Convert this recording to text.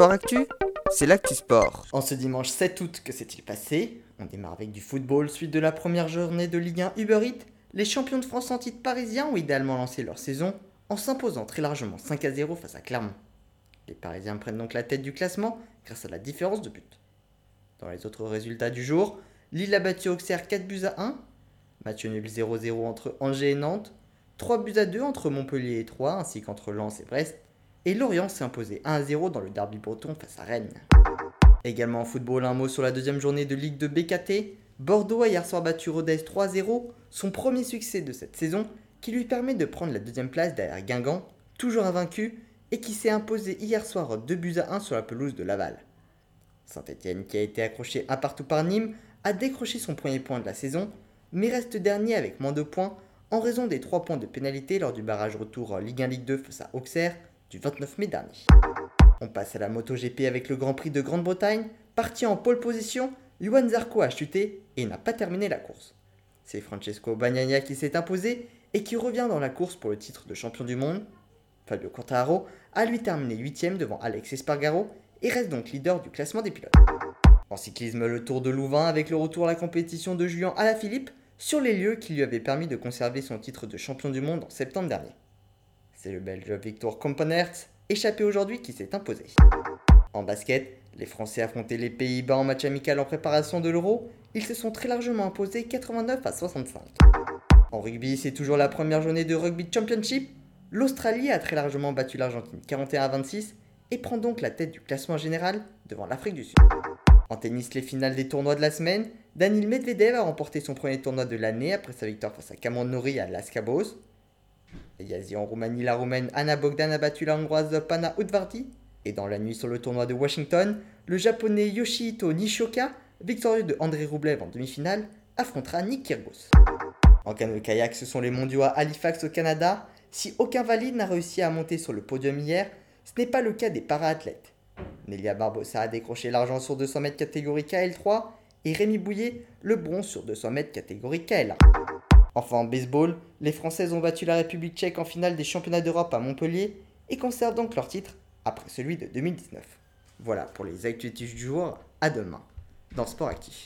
Sport Actu, c'est l'actu sport. En ce dimanche 7 août, que s'est-il passé? On démarre avec du football, suite de la première journée de Ligue 1 Uber Eats. Les champions de France en titre parisiens ont idéalement lancé leur saison en s'imposant très largement 5 à 0 face à Clermont. Les Parisiens prennent donc la tête du classement grâce à la différence de but. Dans les autres résultats du jour, Lille a battu Auxerre 4 buts à 1, match nul 0-0 entre Angers et Nantes, 3 buts à 2 entre Montpellier et Troyes ainsi qu'entre Lens et Brest, et Lorient s'est imposé 1-0 dans le derby breton face à Rennes. Également en football, un mot sur la deuxième journée de Ligue de BKT. Bordeaux a hier soir battu Rodez 3-0, son premier succès de cette saison, qui lui permet de prendre la deuxième place derrière Guingamp, toujours invaincu, et qui s'est imposé hier soir 2 buts à 1 sur la pelouse de Laval. Saint-Etienne, qui a été accroché un partout par Nîmes, a décroché son premier point de la saison, mais reste dernier avec moins de points en raison des 3 points de pénalité lors du barrage retour Ligue 1 Ligue 2 face à Auxerre, du 29 mai dernier. On passe à la MotoGP avec le Grand Prix de Grande-Bretagne. Parti en pole position, Luan Zarco a chuté et n'a pas terminé la course. C'est Francesco Bagnaia qui s'est imposé et qui revient dans la course pour le titre de champion du monde. Fabio Quartararo a lui terminé 8ème devant Alex Espargaro et reste donc leader du classement des pilotes. En cyclisme, le Tour de Louvain avec le retour à la compétition de Julien Alaphilippe sur les lieux qui lui avaient permis de conserver son titre de champion du monde en septembre dernier. C'est le Belge Victor Kompanert, échappé aujourd'hui, qui s'est imposé. En basket, les Français affrontaient les Pays-Bas en match amical en préparation de l'Euro. Ils se sont très largement imposés 89 à 65. En rugby, c'est toujours la première journée de Rugby Championship. L'Australie a très largement battu l'Argentine 41 à 26 et prend donc la tête du classement général devant l'Afrique du Sud. En tennis, les finales des tournois de la semaine, Daniel Medvedev a remporté son premier tournoi de l'année après sa victoire face à Cameron Nori à Las Cabos. Et en Roumanie, la Roumaine Anna Bogdan a battu la Hongroise Pana Udvarti. Et dans la nuit sur le tournoi de Washington, le japonais Yoshihito Nishoka, victorieux de André Roublev en demi-finale, affrontera Nick Kyrgios. En canoë-kayak, ce sont les mondiaux à Halifax au Canada. Si aucun valide n'a réussi à monter sur le podium hier, ce n'est pas le cas des para-athlètes. Nelia Barbosa a décroché l'argent sur 200 mètres catégorie KL3 et Rémi Bouillet le bronze sur 200 mètres catégorie KL1. Enfin en baseball, les Françaises ont battu la République tchèque en finale des championnats d'Europe à Montpellier et conservent donc leur titre après celui de 2019. Voilà pour les actualités du jour, à demain dans Sport Actif.